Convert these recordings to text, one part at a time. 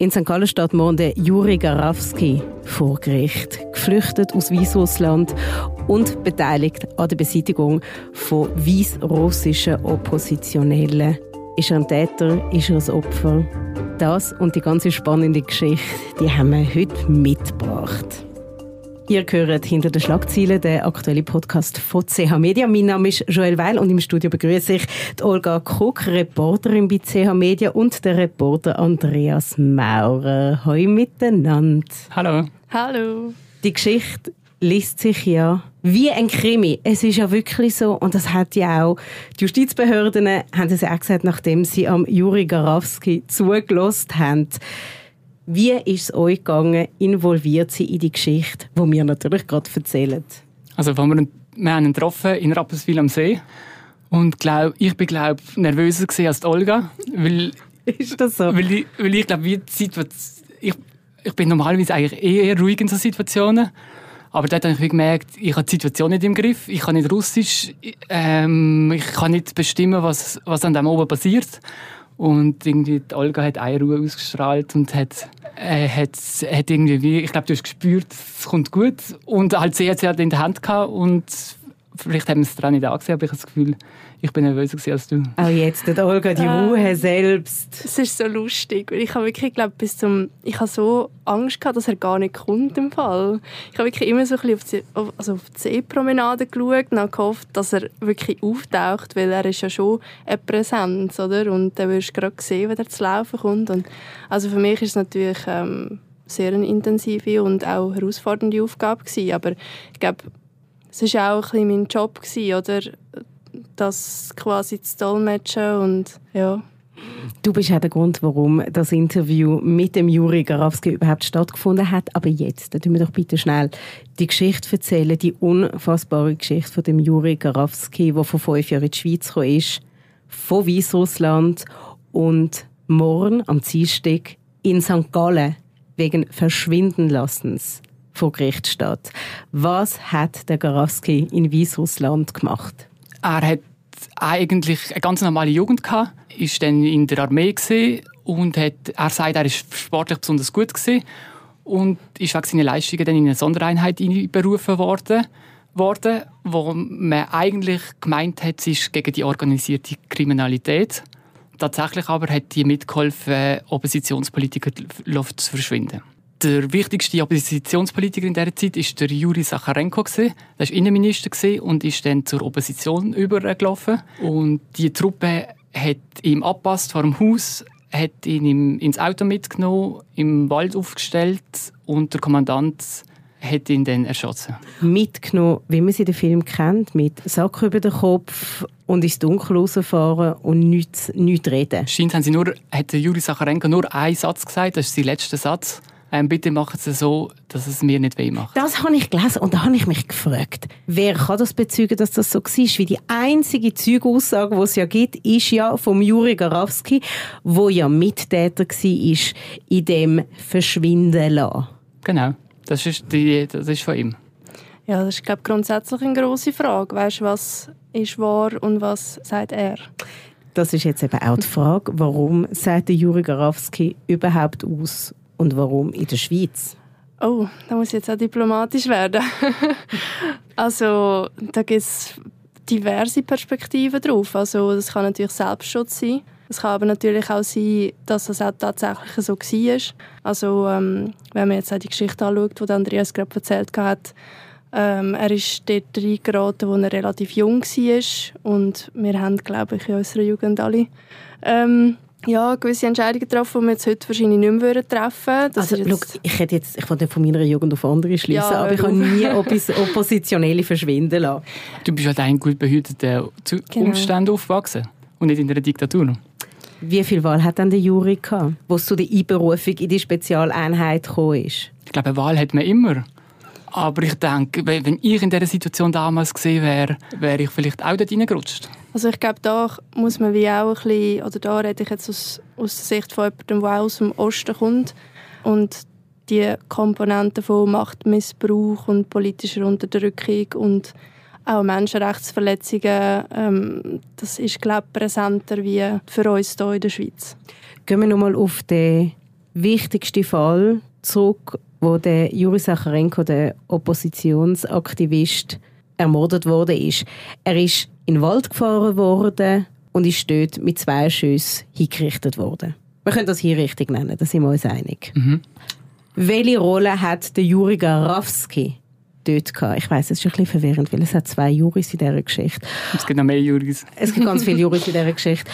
In St. Gallen steht morgen Juri Garawski vor Gericht. Geflüchtet aus Weißrussland und beteiligt an der Beseitigung von weißrussischen Oppositionellen. Ist er ein Täter? Ist er ein Opfer? Das und die ganze spannende Geschichte, die haben wir heute mitgebracht. Ihr hört hinter den Schlagzeilen den aktuellen Podcast von CH Media. Mein Name ist Joel Weil und im Studio begrüße ich die Olga Kuck, Reporterin bei CH Media und der Reporter Andreas Maurer. Hallo miteinander. Hallo. Hallo. Die Geschichte liest sich ja wie ein Krimi. Es ist ja wirklich so, und das hat ja auch die Justizbehörden haben es auch gesagt, nachdem sie am Juri Garawski zugelost haben. Wie ist es euch gegangen? Involviert sie in die Geschichte, die wir natürlich gerade erzählen? Also, wir, wir haben ihn getroffen in Rapperswil am See. Und glaub, ich bin glaub, nervöser als Olga. Weil, ist das so? Weil ich, weil ich glaube, ich, ich bin normalerweise eigentlich eher ruhig in solchen Situationen. Aber dort habe ich gemerkt, ich habe die Situation nicht im Griff. Ich kann nicht Russisch. Ähm, ich kann nicht bestimmen, was, was an dem oben passiert. Und irgendwie die Olga hat eine Ruhe ausgestrahlt und hat, äh, hat, hat irgendwie, ich glaube, du hast gespürt, es kommt gut. Und halt sie hat sie halt in der Hand gehabt und vielleicht haben wir es daran nicht angesehen, aber ich habe das Gefühl, ich bin nervöser als du. Auch jetzt, der Olga, die ah. Ruhe selbst. Es ist so lustig, ich habe wirklich, glaube bis zum, ich habe so Angst gehabt, dass er gar nicht kommt im Fall. Ich habe wirklich immer so ein bisschen auf die, also auf die Seepromenade geschaut und gehofft, dass er wirklich auftaucht, weil er ist ja schon eine Präsenz, oder? Und dann wirst du gerade sehen, wenn er zu laufen kommt. Und also für mich ist es natürlich ähm, sehr eine intensive und auch herausfordernde Aufgabe gewesen. Aber ich glaube, es war auch ein mein Job, gewesen, oder? Das quasi zu dolmetschen und ja. Du bist auch der Grund, warum das Interview mit dem Juri Garawski überhaupt stattgefunden hat. Aber jetzt, dann wir doch bitte schnell die Geschichte erzählen, die unfassbare Geschichte von dem Juri Garawski, der vor fünf Jahren in die Schweiz gekommen ist, von Weißrussland und morgen am Dienstag in St. Gallen wegen Verschwindenlassens vor Gericht steht. Was hat der Garawski in Weißrussland gemacht? Er hat eigentlich eine ganz normale Jugend gehabt, ist dann in der Armee und hat, er sagt, er ist sportlich besonders gut gewesen und ist wegen seiner Leistungen dann in eine Sondereinheit berufen worden, worden, wo man eigentlich gemeint hat, sie ist gegen die organisierte Kriminalität. Tatsächlich aber hat die mitgeholfen, Oppositionspolitiker zu verschwinden. Der wichtigste Oppositionspolitiker in dieser Zeit war der Juri Sacharenko. Er war Innenminister und ist dann zur Opposition übergelaufen. Und die Truppe hat ihm abpasst vor dem Haus, hat ihn ins Auto mitgenommen, im Wald aufgestellt und der Kommandant hat ihn dann erschossen. Mitgenommen, wie man sie den Film kennt, mit Sack über den Kopf und ins Dunkel rausfahren und nichts, nichts reden. Scheint haben sie nur, hat Juri Sacharenko nur einen Satz gesagt, das ist sein letzter Satz ähm, bitte machen Sie es so, dass es mir nicht weh macht. Das habe ich gelesen und da habe ich mich gefragt, wer kann das bezeugen, dass das so war? Wie die einzige Zeugaussage, die es ja gibt, ist ja vom Juri Garawski, wo ja Mittäter war in dem Verschwinden lassen. Genau, das ist, die, das ist von ihm. Ja, das ist glaube grundsätzlich eine große Frage. Weißt du, was ist wahr und was sagt er? Das ist jetzt eben auch die Frage, warum sagt der Juri Garawski überhaupt aus und warum in der Schweiz? Oh, da muss ich jetzt auch diplomatisch werden. also, da gibt es diverse Perspektiven drauf. Also, das kann natürlich Selbstschutz sein. Es kann aber natürlich auch sein, dass es auch tatsächlich so war. Also, ähm, wenn man jetzt auch die Geschichte anschaut, die Andreas gerade erzählt hat, ähm, er ist dort reingeraten, als er relativ jung war. Und wir haben, glaube ich, in unserer Jugend alle ähm, ja, gewisse Entscheidungen getroffen, die wir jetzt heute wahrscheinlich nicht mehr treffen würden. Also, jetzt... look, ich hätte jetzt, ich wollte von meiner Jugend auf andere schließen, ja, aber ich habe nie etwas Oppositionelle verschwinden lassen. Du bist halt ein gut behüteter genau. Umstand aufgewachsen und nicht in einer Diktatur. Wie viel Wahl hat dann der Jury gehabt, wo es zu der Einberufung in die Spezialeinheit gekommen ist? Ich glaube, eine Wahl hat man immer. Aber ich denke, wenn ich in dieser Situation damals gesehen wäre, wäre ich vielleicht auch dort reingerutscht. Also ich glaube, da muss man wie auch ein bisschen, oder da rede ich jetzt aus, aus der Sicht von jemandem, der aus dem Osten kommt und die Komponenten von Machtmissbrauch und politischer Unterdrückung und auch Menschenrechtsverletzungen, ähm, das ist, glaube ich, präsenter wie für uns hier in der Schweiz. Gehen wir nochmal auf den wichtigste Fall zurück, wo der Juri Sacharenko, der Oppositionsaktivist, ermordet wurde. Er ist in den Wald gefahren worden und ist dort mit zwei Schüssen hingerichtet worden. Wir können das Hinrichtung nennen, da sind wir uns einig. Mhm. Welche Rolle hat der Juri Garawski dort gehabt? Ich weiß, es ist ein bisschen verwirrend, weil es hat zwei Juris in dieser Geschichte. Es gibt noch mehr Juris. Es gibt ganz viele Juris in dieser Geschichte.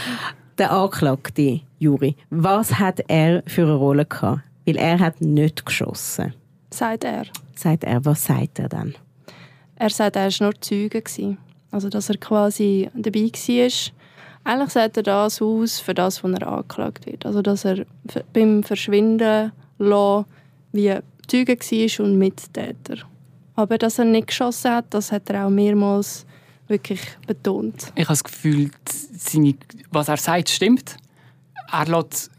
Der angeklagte Juri, was hat er für eine Rolle gehabt? Weil er hat nicht geschossen. Sagt er. Sagt er, was sagt er dann? Er sagt, er war nur Zeuge. Also, dass er quasi dabei war. Eigentlich sagt er das aus, für das, was er angeklagt wird. Also, dass er beim Verschwinden lassen, wie Zeuge war und Mittäter. Aber dass er nicht geschossen hat, das hat er auch mehrmals wirklich betont. Ich habe das Gefühl, seine, was er sagt, stimmt. Er lässt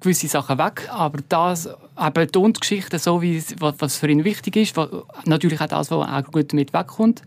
gewisse Sachen weg, aber das, er betont Geschichten so, wie, was für ihn wichtig ist. Natürlich auch das, was auch gut damit wegkommt.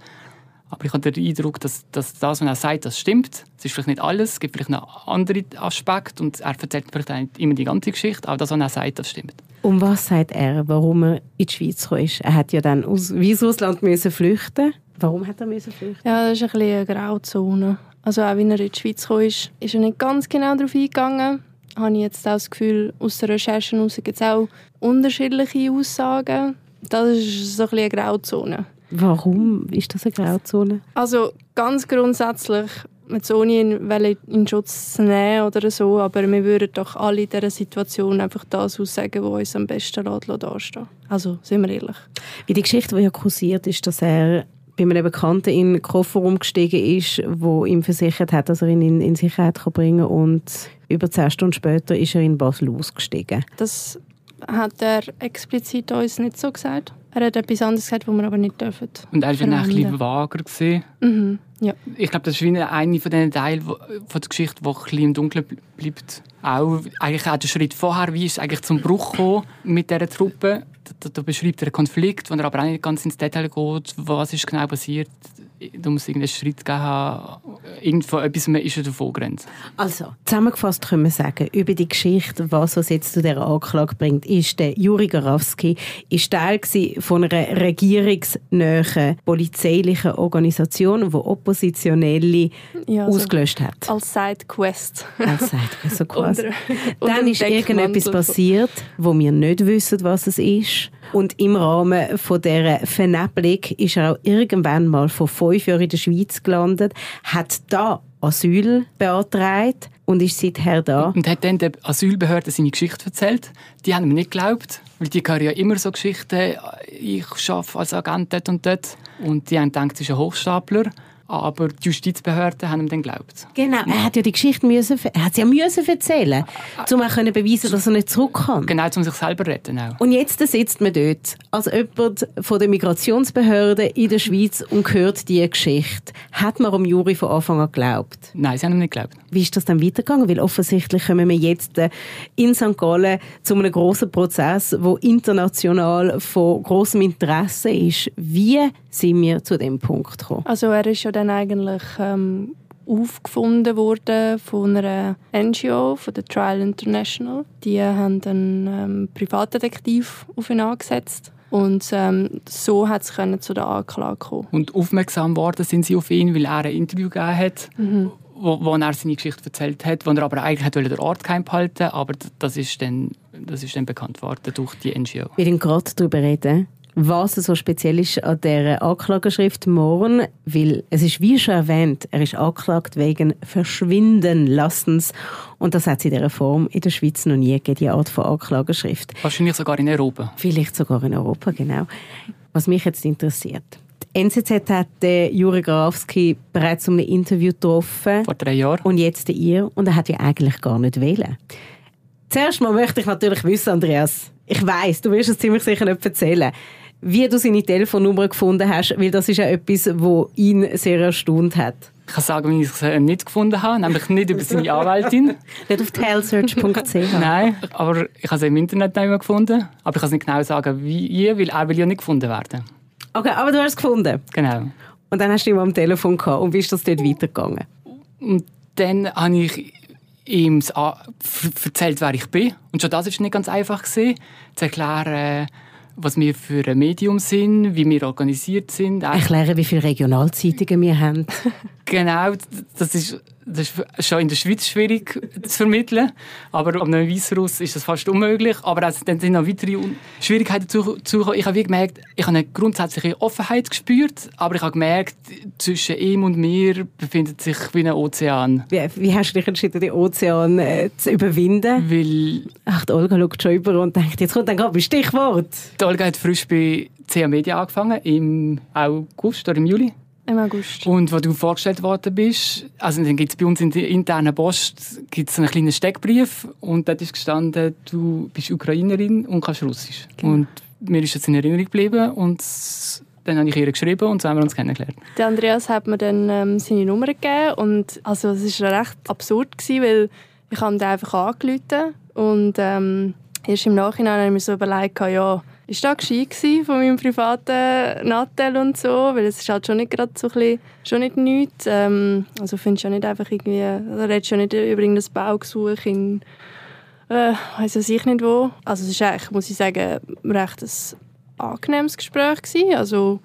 Aber ich habe den Eindruck, dass, dass das, was er sagt, das stimmt. Es ist vielleicht nicht alles, es gibt vielleicht noch andere Aspekte und er erzählt vielleicht nicht immer die ganze Geschichte, aber das, was er sagt, das stimmt. Und was sagt er, warum er in die Schweiz gekommen ist? Er hat ja dann aus Weißrussland müssen flüchten. Warum hat er müssen flüchten? Ja, das ist ein bisschen eine Grauzone. Also auch wenn er in die Schweiz gekommen ist, ist er nicht ganz genau darauf eingegangen. Habe ich jetzt auch das Gefühl, aus der Recherche heraus gibt es auch unterschiedliche Aussagen. Das ist so ein bisschen eine Grauzone. Warum ist das eine Grauzone? Also ganz grundsätzlich, mit ohne ihn in Schutz zu nehmen oder so, aber wir würden doch alle in dieser Situation einfach das aussagen, was uns am besten dastehen Also, sind wir ehrlich. Wie die Geschichte, die ja kursiert, ist, dass er bei einem Bekannten in den Kofferraum gestiegen ist, wo ihm versichert hat, dass er ihn in, in Sicherheit bringen kann und über zehn Stunden später ist er in Basel ausgestiegen. Das hat er explizit uns nicht so gesagt. Er hat etwas anderes gesagt, was wir aber nicht dürfen. Und er war ein bisschen vager. Mhm, ja. Ich glaube, das ist wie einer von den Teilen von der Geschichte, der ein bisschen im Dunkeln bleibt. Auch, eigentlich auch der Schritt vorher, wie ist es eigentlich zum Bruch gekommen mit dieser Truppe. Da, da beschreibt er einen Konflikt, wo er aber auch nicht ganz ins Detail geht, was ist genau passiert da muss irgendeinen Schritt geben haben, irgendwo etwas ist er davon gerannt. Also, zusammengefasst können wir sagen, über die Geschichte, was uns jetzt zu dieser Anklage bringt, ist der Juri Garawski ist Teil von einer regierungsnähen polizeilichen Organisation, die Oppositionelle ja, also ausgelöscht hat. Als Sidequest. Als Sidequest, so quasi. Dann ist irgendetwas passiert, wo wir nicht wissen, was es ist. Und im Rahmen von dieser Vernebelung ist er auch irgendwann mal vor fünf Jahren in der Schweiz gelandet, hat da Asyl beantragt und ist seither da. Und hat dann der Asylbehörde seine Geschichte erzählt. Die haben ihm nicht geglaubt, weil die hören ja immer so Geschichten, ich arbeite als Agent dort und dort. Und die haben gedacht, es ist ein Hochstapler aber die Justizbehörden haben ihm dann geglaubt. Genau, er hat ja die Geschichte müssen, er hat sie ja müssen erzählen, um auch können beweisen, dass er nicht zurück kann. Genau, um sich selber zu retten auch. Und jetzt sitzt man dort als jemand von der Migrationsbehörde in der Schweiz und hört diese Geschichte. Hat man am Juri von Anfang an geglaubt? Nein, sie haben ihm nicht geglaubt. Wie ist das dann weitergegangen? Weil offensichtlich kommen wir jetzt äh, in St. Gallen zu einem grossen Prozess, der international von großem Interesse ist. Wie sind wir zu dem Punkt gekommen? Also er ist ja dann eigentlich ähm, aufgefunden worden von einer NGO, von der Trial International. Die haben einen ähm, Privatdetektiv auf ihn angesetzt. Und ähm, so hat es zu der Anklage kommen. Und aufmerksam worden sind sie auf ihn, weil er ein Interview gegeben hat, mhm. wo, wo er seine Geschichte erzählt hat, wo er aber eigentlich den Ort geheim behalten aber das ist dann, das ist dann bekannt worden durch die NGO. Wir werden gerade darüber reden, was so speziell ist an dieser Anklageschrift morgen, weil es ist wie schon erwähnt, er ist angeklagt wegen Verschwindenlassens und das hat es in dieser Form in der Schweiz noch nie gegeben, die Art von Anklageschrift. Wahrscheinlich sogar in Europa. Vielleicht sogar in Europa, genau. Was mich jetzt interessiert. Die NZZ hat den Juri Grafski bereits um ein Interview getroffen. Vor drei Jahren. Und jetzt ihr. Und er hat ja eigentlich gar nicht wählen. Zuerst mal möchte ich natürlich wissen, Andreas, ich weiß, du wirst es ziemlich sicher nicht erzählen wie du seine Telefonnummer gefunden hast, weil das ist ja etwas, was ihn sehr erstaunt hat. Ich kann sagen, wie ich es äh, nicht gefunden habe, nämlich nicht über seine Anwältin. nicht auf tailsearch.ch? Nein, aber ich habe es im Internet nicht mehr gefunden. Aber ich kann es nicht genau sagen, wie, weil er will ja nicht gefunden werden. Okay, aber du hast es gefunden? Genau. Und dann hast du ihn am Telefon gehabt. Und wie ist das dort weitergegangen? Und dann habe ich ihm erzählt, wer ich bin. Und schon das war nicht ganz einfach zu erklären, was wir für ein Medium sind, wie wir organisiert sind. Erklären, wie viele Regionalzeitungen wir haben. genau, das ist das ist schon in der Schweiz schwierig zu vermitteln, aber an einem Weißruss ist das fast unmöglich. Aber es dann sind noch weitere Schwierigkeiten dazu Ich habe gemerkt, ich habe eine grundsätzliche Offenheit gespürt, aber ich habe gemerkt, zwischen ihm und mir befindet sich wie ein Ozean. Wie, wie hast du dich entschieden, den Ozean äh, zu überwinden? Weil... Ach, die Olga schaut schon über und denkt, jetzt kommt dann gerade ein Stichwort. Die Olga hat frisch bei CA Media angefangen, im August oder im Juli. Im August. Und wo du vorgestellt worden bist, also dann gibt es bei uns in der internen Post gibt's einen kleinen Steckbrief und dort ist gestanden, du bist Ukrainerin und kannst Russisch. Genau. Und mir ist das in Erinnerung geblieben und dann habe ich ihr geschrieben und so haben wir uns kennengelernt. Der Andreas hat mir dann ähm, seine Nummer gegeben und also es war recht absurd, gewesen, weil ich habe ihn einfach angerufen und ähm, erst im Nachhinein habe ich mir so überlegt, ja, ist das gescheit von meinem privaten Nattel und so, weil es ist halt schon nicht gerade so ein bisschen, schon nicht nichts. Ähm, also findest du ja nicht einfach irgendwie, da redest du ja nicht über irgendein Baugesuch in, äh, weiss ich nicht wo. Also es ist eigentlich, muss ich sagen, recht ein angenehmes Gespräch gewesen. Also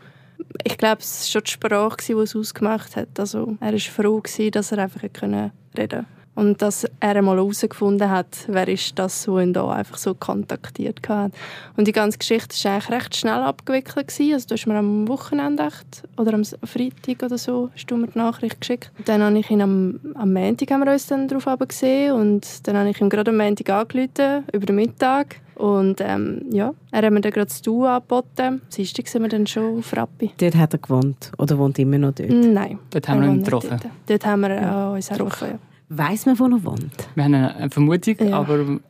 ich glaube, es war schon die Sprache, die es ausgemacht hat. Also er war froh, gewesen, dass er einfach reden konnte. Und dass er einmal herausgefunden hat, wer ist das, so ihn da einfach so kontaktiert hat. Und die ganze Geschichte war eigentlich recht schnell abgewickelt. Gewesen. Also du hast mir am Wochenende echt, oder am Freitag oder so, hast du mir die Nachricht geschickt. Und dann habe ich ihn am, am Montag haben wir uns dann darauf gesehen und dann habe ich ihm gerade am Montag angerufen, über den Mittag. Und ähm, ja, er hat mir dann gerade das Du angeboten. Dienstag sind wir dann schon auf Rappi. Dort hat er gewohnt oder wohnt immer noch dort? Nein. Dort haben wir ihn getroffen? Dort. dort haben wir äh, uns getroffen, ja. Weiß man, wo er wohnt? Wir haben eine Vermutung, ja. aber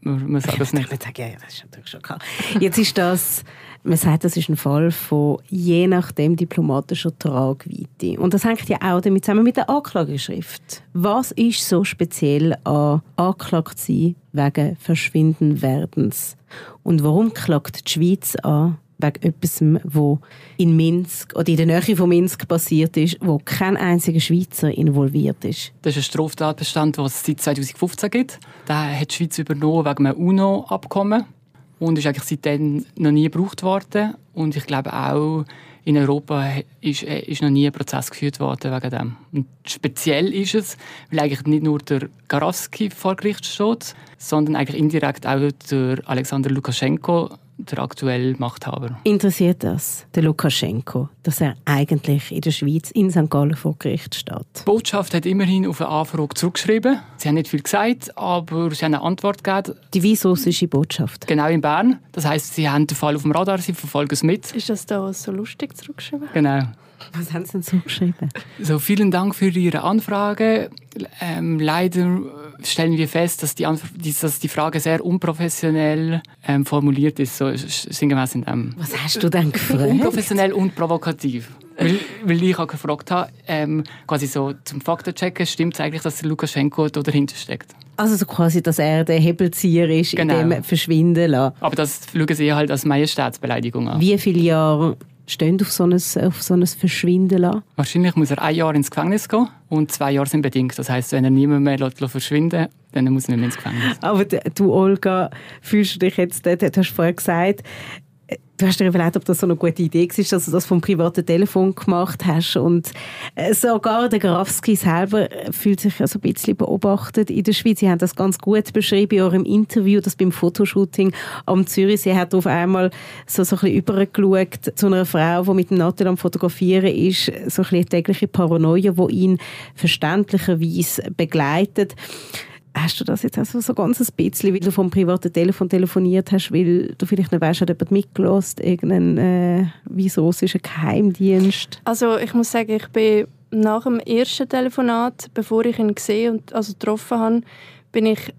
man sagt das nicht. Ich sagen, ja, das ist natürlich schon klar. Jetzt ist das, man sagt, das ist ein Fall von je nachdem diplomatischer Tragweite. Und das hängt ja auch damit zusammen mit der Anklageschrift. Was ist so speziell an angeklagt sein wegen Verschwindenwerdens? Und warum klagt die Schweiz an wegen etwas, was in Minsk oder in der Nähe von Minsk passiert ist, wo kein einziger Schweizer involviert ist. Das ist ein Straftatbestand, den es seit 2015 gibt. Den hat die Schweiz übernommen wegen einem UNO-Abkommen und ist eigentlich seitdem noch nie gebraucht worden. Und ich glaube auch, in Europa ist, ist noch nie ein Prozess geführt worden wegen dem. Und speziell ist es, weil eigentlich nicht nur der Garavsky vor Gericht steht, sondern eigentlich indirekt auch der Alexander Lukaschenko, der aktuelle Machthaber. Interessiert das, der Lukaschenko, dass er eigentlich in der Schweiz in St. Gallen vor Gericht steht? Die Botschaft hat immerhin auf eine Anfrage zurückgeschrieben. Sie haben nicht viel gesagt, aber sie haben eine Antwort gegeben. Die weißrussische Botschaft? Genau, in Bern. Das heisst, sie haben den Fall auf dem Radar, sie verfolgen es mit. Ist das da so lustig zurückgeschrieben? Genau. Was haben Sie denn zugeschrieben? So, vielen Dank für Ihre Anfrage. Ähm, leider stellen wir fest, dass die, dass die Frage sehr unprofessionell ähm, formuliert ist, so sinngemäß in dem. Was hast du denn gefragt? Unprofessionell und provokativ. weil, weil ich auch gefragt habe, ähm, quasi so zum Faktenchecken, stimmt es eigentlich, dass der Lukaschenko da dahinter steckt? Also so quasi, dass er der Hebelzieher ist, genau. in dem verschwinden lassen. Aber das schauen sie halt als Majestätsbeleidigung an. Wie viele Jahre stehen auf so ein, auf so ein Verschwinden lassen? Wahrscheinlich muss er ein Jahr ins Gefängnis gehen und zwei Jahre sind bedingt. Das heißt, wenn er niemand mehr lässt, verschwinden dann muss er nicht mehr ins Gefängnis. Aber du, Olga, fühlst du dich jetzt, du hast vorher gesagt, Du hast dir überlegt, ob das so eine gute Idee war, dass du das vom privaten Telefon gemacht hast. Und äh, sogar der Grafski selber fühlt sich also ein bisschen beobachtet in der Schweiz. Sie haben das ganz gut beschrieben in eurem Interview, das beim Fotoshooting am Zürichsee hat auf einmal so, so ein bisschen übergeschaut zu einer Frau, die mit dem Nattel am Fotografieren ist, so ein bisschen tägliche Paranoia, die ihn verständlicherweise begleitet. Hast du das jetzt also so ein bisschen, weil du vom privaten Telefon telefoniert hast, weil du vielleicht nicht weißt, hat jemand mitgelost, irgendein äh, weißrussischer Geheimdienst? Also ich muss sagen, ich bin nach dem ersten Telefonat, bevor ich ihn gesehen und also getroffen habe, bin ich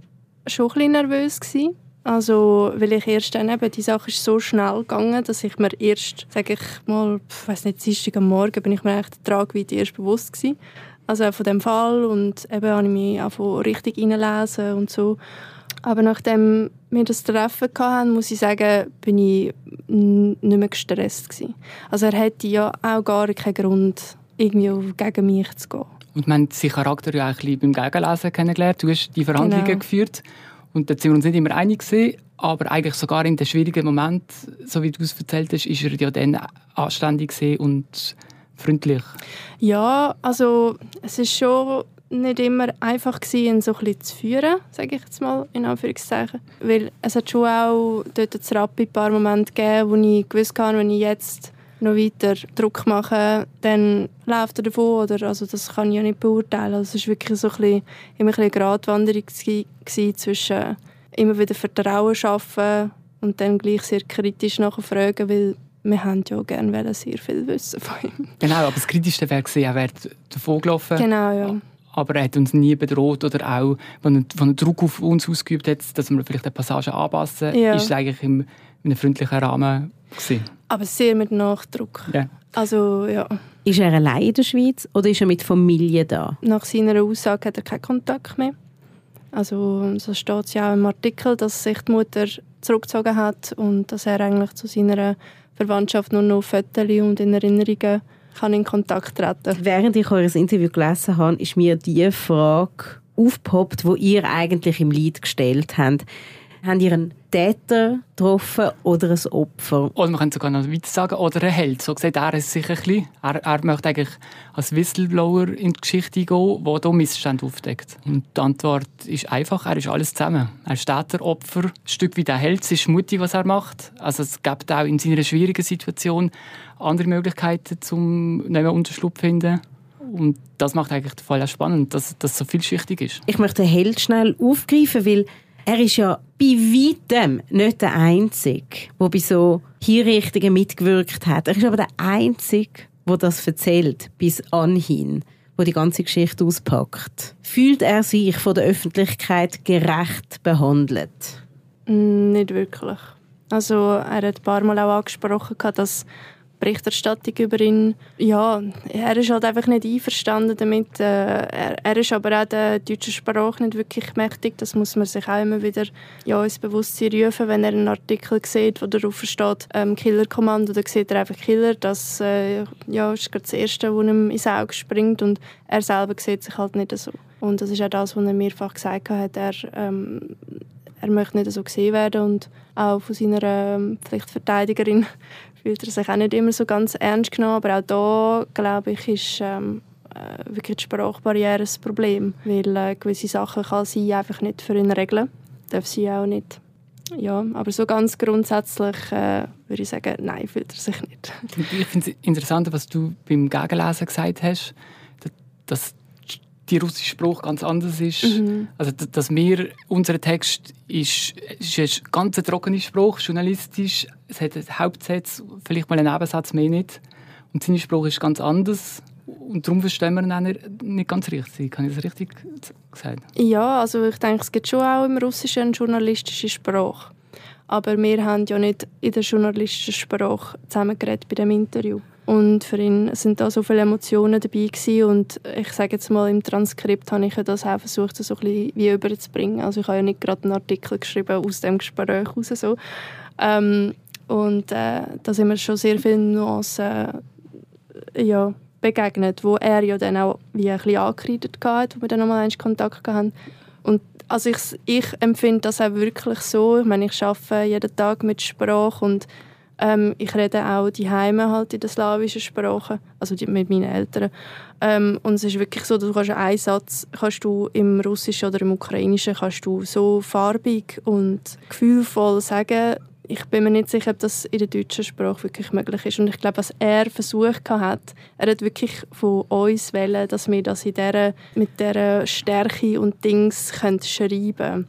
schon ein bisschen nervös gewesen. Also, weil ich erst dann eben, die Sache ist so schnell gegangen, dass ich mir erst, sage ich mal, weiß nicht, am Morgen bin ich mir echt der Tragweite erst bewusst gewesen also von dem Fall und eben habe ich mich auch richtig reinlesen und so. Aber nachdem wir das Treffen hatten, muss ich sagen, bin ich nicht mehr gestresst gewesen. Also er hätte ja auch gar keinen Grund, irgendwie gegen mich zu gehen. Und wir haben seinen Charakter ja auch ein bisschen beim Gegenlesen kennengelernt. Du hast die Verhandlungen genau. geführt und da sind wir uns nicht immer einig gewesen, aber eigentlich sogar in den schwierigen Momenten, so wie du es erzählt hast, ist er ja dann anständig und freundlich. Ja, also es ist schon nicht immer einfach gewesen, ihn so ein zu führen, sage ich jetzt mal in Anführungszeichen, weil es hat schon auch dort ein Rappi ein paar Momente gegeben, wo ich gewusst habe, wenn ich jetzt noch weiter Druck mache, dann läuft er davon oder also das kann ich ja nicht beurteilen. Also es war wirklich so ein bisschen, immer ein bisschen Gratwanderung zwischen immer wieder Vertrauen schaffen und dann gleich sehr kritisch nachfragen, weil wir haben ja gerne sehr viel wissen von ihm. Genau, aber das Kritischste wäre gewesen, er wäre davon gelaufen. Genau, ja. Aber er hat uns nie bedroht oder auch, wenn er, wenn er Druck auf uns ausgeübt hat, dass wir vielleicht eine Passage anpassen, ja. ist es eigentlich im, in einem freundlichen Rahmen gewesen. Aber sehr mit Nachdruck. Ja. Also, ja. Ist er allein in der Schweiz oder ist er mit Familie da? Nach seiner Aussage hat er keinen Kontakt mehr. Also so steht es ja auch im Artikel, dass sich die Mutter zurückgezogen hat und dass er eigentlich zu seiner Verwandtschaft nur noch Fotos und in Erinnerungen kann in Kontakt treten. Während ich euer Interview gelesen habe, ist mir die Frage aufgepoppt, wo ihr eigentlich im Lied gestellt habt. Habt ihr einen Täter getroffen oder ein Opfer? Oder man kann sogar noch weiter sagen, oder ein Held. So sieht er es sich ein bisschen. Er, er möchte eigentlich als Whistleblower in die Geschichte gehen, der hier Missstände aufdeckt. Und die Antwort ist einfach, er ist alles zusammen. Er ist Täter, Opfer, ein Stück wie der Held. Es ist mutig, was er macht. Also es gibt auch in seiner schwierigen Situation andere Möglichkeiten, um nicht mehr Unterschlupf zu finden. Und das macht eigentlich den Fall auch spannend, dass das so vielschichtig ist. Ich möchte den Held schnell aufgreifen, weil er ist ja bei weitem nicht der Einzige, der bei so Hinrichtungen mitgewirkt hat. Er ist aber der Einzige, der das erzählt, bis anhin, wo die ganze Geschichte auspackt. Fühlt er sich von der Öffentlichkeit gerecht behandelt? Nicht wirklich. Also er hat ein paar Mal auch angesprochen, dass Berichterstattung über ihn. Ja, er ist halt einfach nicht einverstanden damit. Äh, er, er ist aber auch der deutschen Sprache nicht wirklich mächtig. Das muss man sich auch immer wieder ja, ins Bewusstsein rufen, wenn er einen Artikel sieht, wo darauf steht ähm, Killerkommando, dann sieht er einfach Killer. Das äh, ja, ist gerade das Erste, was ihm ins Auge springt und er selber sieht sich halt nicht so. Und das ist auch das, was er mehrfach gesagt hat. Er, ähm, er möchte nicht so gesehen werden und auch von seiner ähm, Pflichtverteidigerin fühlt er sich auch nicht immer so ganz ernst genommen. Aber auch da, glaube ich, ist ähm, äh, wirklich die Sprachbarriere ein Problem. Weil äh, gewisse Sachen kann sie einfach nicht für ihn regeln. Darf sie auch nicht. Ja, aber so ganz grundsätzlich äh, würde ich sagen, nein, fühlt er sich nicht. Ich finde es interessant, was du beim Gegenlesen gesagt hast, dass der russische Spruch ganz anders ist. Mhm. Also, dass wir, unser Text ist, ist ein ganz trockener Spruch, journalistisch. Es hat einen Hauptsatz, vielleicht mal einen Nebensatz mehr nicht. Und sein Spruch ist ganz anders. Und darum verstehen wir ihn nicht ganz richtig. Habe ich das richtig gesagt? Ja, also ich denke, es gibt schon auch im Russischen einen journalistischen Spruch. Aber wir haben ja nicht in der journalistischen Sprache zusammengeredet bei dem Interview. Und für ihn sind da so viele Emotionen dabei gewesen. und ich sage jetzt mal, im Transkript habe ich das auch versucht, so ein bisschen wie überzubringen. Also ich habe ja nicht gerade einen Artikel geschrieben aus dem Gespräch raus. So. Ähm, und äh, da sind mir schon sehr viele Nuancen äh, ja, begegnet, wo er ja dann auch wie ein bisschen angekreidet hat, wo wir dann nochmal Kontakt hatten. Und also ich, ich empfinde das auch wirklich so. Ich meine, ich arbeite jeden Tag mit Sprache und ähm, ich rede auch die Heime halt in der slawischen Sprache, also die, mit meinen Eltern. Ähm, und es ist wirklich so, du kannst einen Satz kannst du im Russischen oder im Ukrainischen kannst du so farbig und gefühlvoll sagen. Ich bin mir nicht sicher, ob das in der deutschen Sprache wirklich möglich ist. Und ich glaube, was er versucht hat, er hat wirklich von uns wollen, dass wir das in der, mit dieser Stärke und Dings können schreiben können.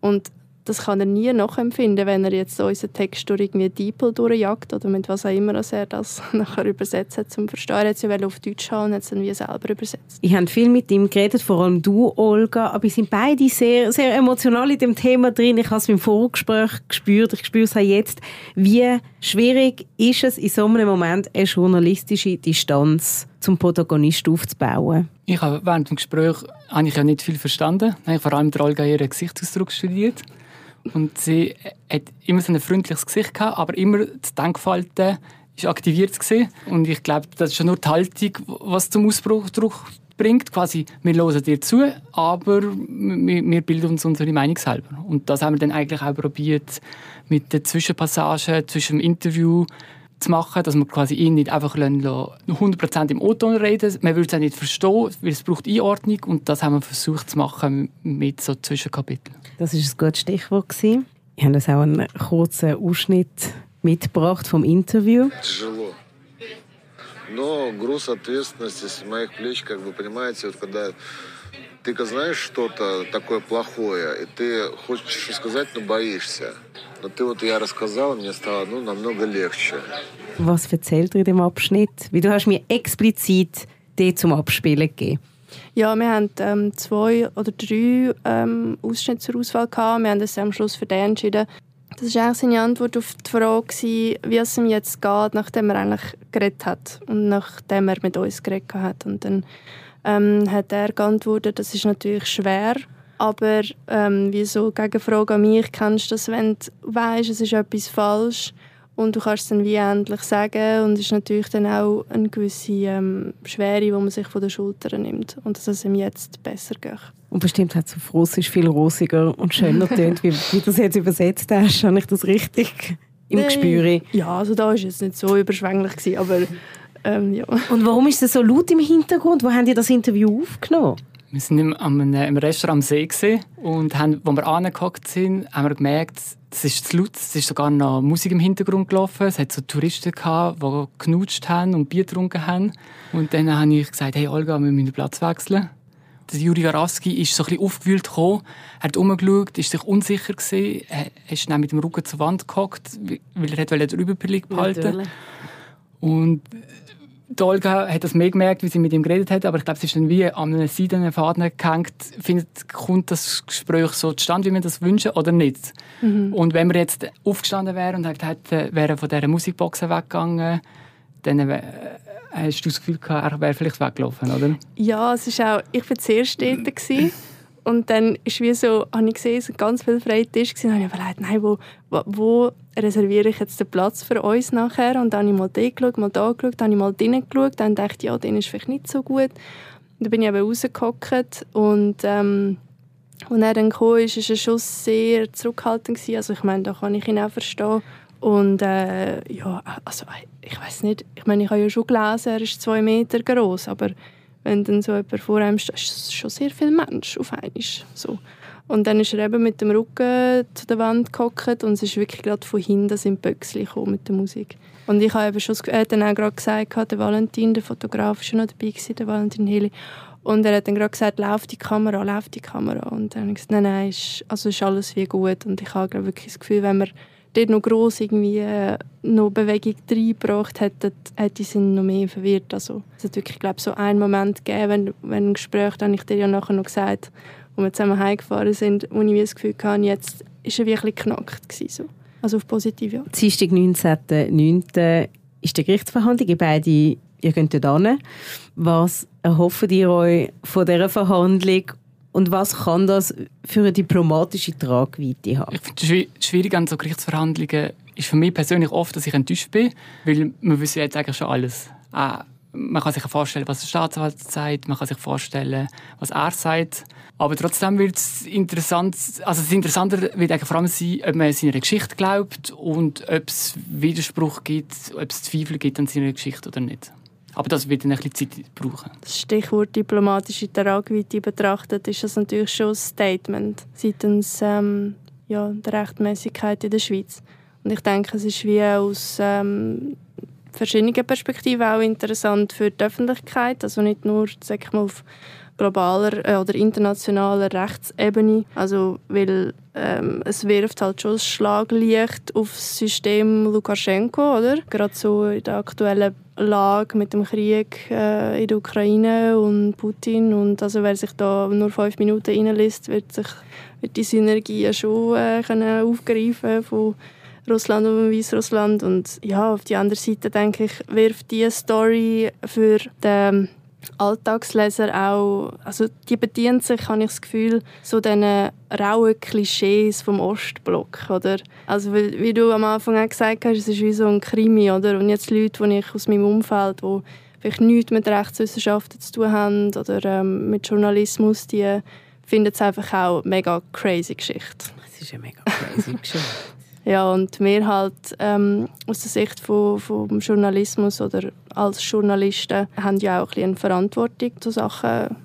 Und das kann er nie nachempfinden, wenn er jetzt unseren Text durch irgendwie DeepL durchjagt oder mit was auch immer dass er das nachher übersetzt hat zum Verstehen. Er hat es ja auf Deutsch haben und hat es dann wie selber übersetzt. Ich habe viel mit ihm geredet, vor allem du, Olga, aber wir sind beide sehr, sehr emotional in dem Thema drin. Ich habe es beim Vorgespräch gespürt, ich spüre es auch jetzt. Wie schwierig ist es in so einem Moment, eine journalistische Distanz zum Protagonist aufzubauen? Ich habe während dem Gespräch habe ich ja nicht viel verstanden. Ich habe vor allem der Olga ihren Gesichtsausdruck studiert. Und sie hat immer so ein freundliches Gesicht gehabt, aber immer das Denkverhalten ist aktiviert gewesen. und ich glaube, das ist schon nur die Haltung, was zum Ausbruch bringt. Quasi, wir hören dir zu, aber wir, bilden uns unsere Meinung selber. Und das haben wir dann eigentlich auch probiert mit der Zwischenpassage zwischen dem Interview zu machen, dass man quasi ihn nicht einfach 100% im O-Ton reden Man würde es auch nicht verstehen, weil es braucht Einordnung und das haben wir versucht zu machen mit so Zwischenkapiteln. Das ist ein gutes Stichwort. Gewesen. Ich habe auch einen kurzen Ausschnitt mitgebracht vom Interview. Тяжело. Но груз ответственности с моих плеч, как вы понимаете, вот когда ты знаешь что-то такое плохое, и ты хочешь что сказать, но боишься. Но ты вот я рассказал, мне стало ну, намного легче. Was erzählt er in dem Abschnitt? Wie du hast mir explizit den zum Abspielen gegeben. Ja, wir haben ähm, zwei oder drei ähm, Ausschnitte zur Auswahl gehabt. Wir haben uns am Schluss für den entschieden. Das war eigentlich seine Antwort auf die Frage, wie es ihm jetzt geht, nachdem er eigentlich geredet hat und nachdem er mit uns geredet hat. Und dann ähm, hat er geantwortet, das ist natürlich schwer, aber ähm, wie so Gegenfrage an mich, kennst du das, wenn du weißt, es ist etwas falsch und du kannst es dann wie endlich sagen und es ist natürlich dann auch eine gewisse ähm, Schwere, die man sich von den Schultern nimmt und dass es ihm jetzt besser geht. Und bestimmt hat es auf Russisch viel rosiger und schöner tönt, wie, wie du es jetzt übersetzt hast. Habe ich das richtig im nee. Gespür? Ja, also da war es nicht so überschwänglich, gewesen, aber ähm, ja. Und warum ist es so laut im Hintergrund? Wo haben die das Interview aufgenommen? Wir sind im, im Restaurant am See und haben, als wir angehockt sind, haben wir gemerkt, es ist zu laut. Es ist sogar noch Musik im Hintergrund gelaufen. Es hat so Touristen gehabt, die knutscht haben und Bier getrunken haben. Und dann habe ich gesagt, hey Olga, wir müssen den Platz wechseln. Der Juri Garaski ist so ein bisschen aufgewühlt gekommen, hat umgeschaut, ist sich unsicher gewesen, er ist dann mit dem Rücken zur Wand gehockt, weil er den Überblick behalten wollte. Und die Olga hat das mehr gemerkt, wie sie mit ihm geredet hat, aber ich glaube, es ist dann wie an einem seidenen Faden gehängt. Findet, kommt das Gespräch so zustande, wie wir das wünschen, oder nicht? Mhm. Und wenn wir jetzt aufgestanden wären und hätten, wären von dieser Musikbox weggegangen, dann wär, hast du das Gefühl gehabt, er wäre vielleicht weggelaufen, oder? Ja, es ist auch, ich war zuerst dort. Und dann ist wie so, habe ich gesehen, es waren ganz viele freie Tische und habe ich überlegt, nein, wo, wo, wo, reserviere ich jetzt den Platz für uns nachher? Und dann habe ich mal da geschaut, mal da geschaut, dann habe ich mal drinnen geschaut, dann dachte ich, ja, den ist vielleicht nicht so gut. Und dann bin ich eben rausgehockt und ähm, als er dann kam, war er schon sehr zurückhaltend gewesen. Also ich meine, da kann ich ihn auch verstehen. Und äh, ja, also ich weiß nicht, ich meine, ich habe ja schon gelesen, er ist zwei Meter groß, aber wenn dann so jemand vor einem steht, ist schon sehr viel Mensch auf einmal. So. Und dann ist er eben mit dem Rücken zu der Wand gehockt und es ist wirklich gerade von hinten sind Böckchen mit der Musik. Und ich habe eben schon, er hat dann auch gerade gesagt, der Valentin, der Fotograf, war schon noch dabei, gewesen, der Valentin Heli. Und er hat dann gerade gesagt, lauf die Kamera, lauf die Kamera. Und dann habe ich gesagt, nein, nein, ist, also ist alles wie gut. Und ich habe wirklich das Gefühl, wenn wir dort noch gross irgendwie äh, noch Bewegung reingebracht hätten, hätte sie noch mehr verwirrt. Also, es hat wirklich, glaube so einen Moment gegeben, wenn, wenn ein Gespräch, dann ich dir ja nachher noch gesagt, wo wir zusammen heimgefahren sind, wo ich das Gefühl hatte, jetzt ist er wirklich knackt gewesen, so. Also auf positiv, ja. Dienstag, 19.09. ist die Gerichtsverhandlung. Ihr beide, ihr geht dort hin. Was erhofft ihr euch von dieser Verhandlung und was kann das für eine diplomatische Tragweite haben? Ich finde schwierig an so Gerichtsverhandlungen ist für mich persönlich oft, dass ich enttäuscht bin, weil man wissen jetzt eigentlich schon alles. Ah, man kann sich vorstellen, was der Staatsanwalt sagt, man kann sich vorstellen, was er sagt. Aber trotzdem wird es interessant, also das Interessanter wird eigentlich vor allem sein, ob man seiner Geschichte glaubt und ob es Widerspruch gibt, ob es Zweifel gibt an seiner Geschichte oder nicht. Aber das wird dann ein bisschen Zeit brauchen. Das Stichwort diplomatische Tragweite betrachtet, ist das natürlich schon ein Statement seitens ähm, ja, der Rechtmäßigkeit in der Schweiz. Und ich denke, es ist wie aus ähm, verschiedenen Perspektiven auch interessant für die Öffentlichkeit, also nicht nur sag ich mal, auf globaler äh, oder internationaler Rechtsebene. Also, weil ähm, es wirft halt schon ein Schlaglicht auf das System Lukaschenko, oder? Gerade so in der aktuellen Lage mit dem Krieg äh, in der Ukraine und Putin. Und also wer sich da nur fünf Minuten reinliest, wird sich wird die Synergien schon äh, können aufgreifen von Russland und Weißrussland. Und ja, auf die andere Seite denke ich, wirft diese Story für den Alltagsleser auch, also die bedienen sich, habe ich das Gefühl, so diesen rauen Klischees vom Ostblock, oder? Also wie, wie du am Anfang auch gesagt hast, es ist wie so ein Krimi, oder? Und jetzt Leute, die ich aus meinem Umfeld, die vielleicht nichts mit Rechtswissenschaften zu tun haben oder ähm, mit Journalismus, die finden es einfach auch eine mega crazy Geschichte. Es ist eine mega crazy Geschichte. Ja, und wir halt ähm, aus der Sicht von, vom Journalismus oder als Journalisten haben ja auch ein eine Verantwortung, so Sachen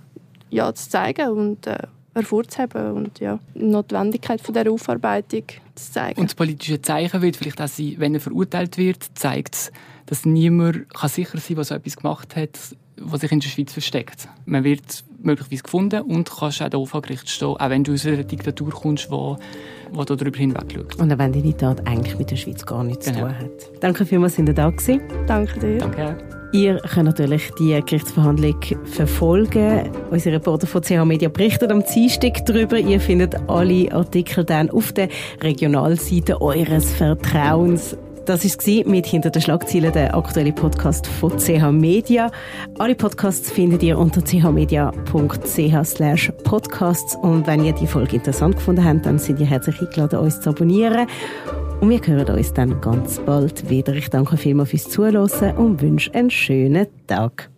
ja, zu zeigen und äh, hervorzuheben und ja, die Notwendigkeit von der Aufarbeitung zu zeigen. Und das politische Zeichen wird vielleicht auch sein, wenn er verurteilt wird, zeigt es, dass niemand kann sicher sein kann, was so etwas gemacht hat, was sich in der Schweiz versteckt. Man wird möglicherweise gefunden und kannst auch vor Gericht stehen, auch wenn du aus einer Diktatur kommst, wo, wo du darüber hinweg schaust. Und auch wenn deine Tat eigentlich mit der Schweiz gar nichts genau. zu tun hat. Danke vielmals, dass ihr da gewesen. Danke dir. Danke Ihr könnt natürlich die Gerichtsverhandlung verfolgen. Unser Reporter von CH Media berichtet am Dienstag darüber. Ihr findet alle Artikel dann auf der Regionalseite eures Vertrauens. Das war mit «Hinter den Schlagzeilen», der aktuelle Podcast von CH Media. Alle Podcasts findet ihr unter chmedia.ch podcasts und wenn ihr die Folge interessant gefunden habt, dann sind ihr herzlich eingeladen, uns zu abonnieren. Und wir hören uns dann ganz bald wieder. Ich danke vielmals fürs Zuhören und wünsche einen schönen Tag.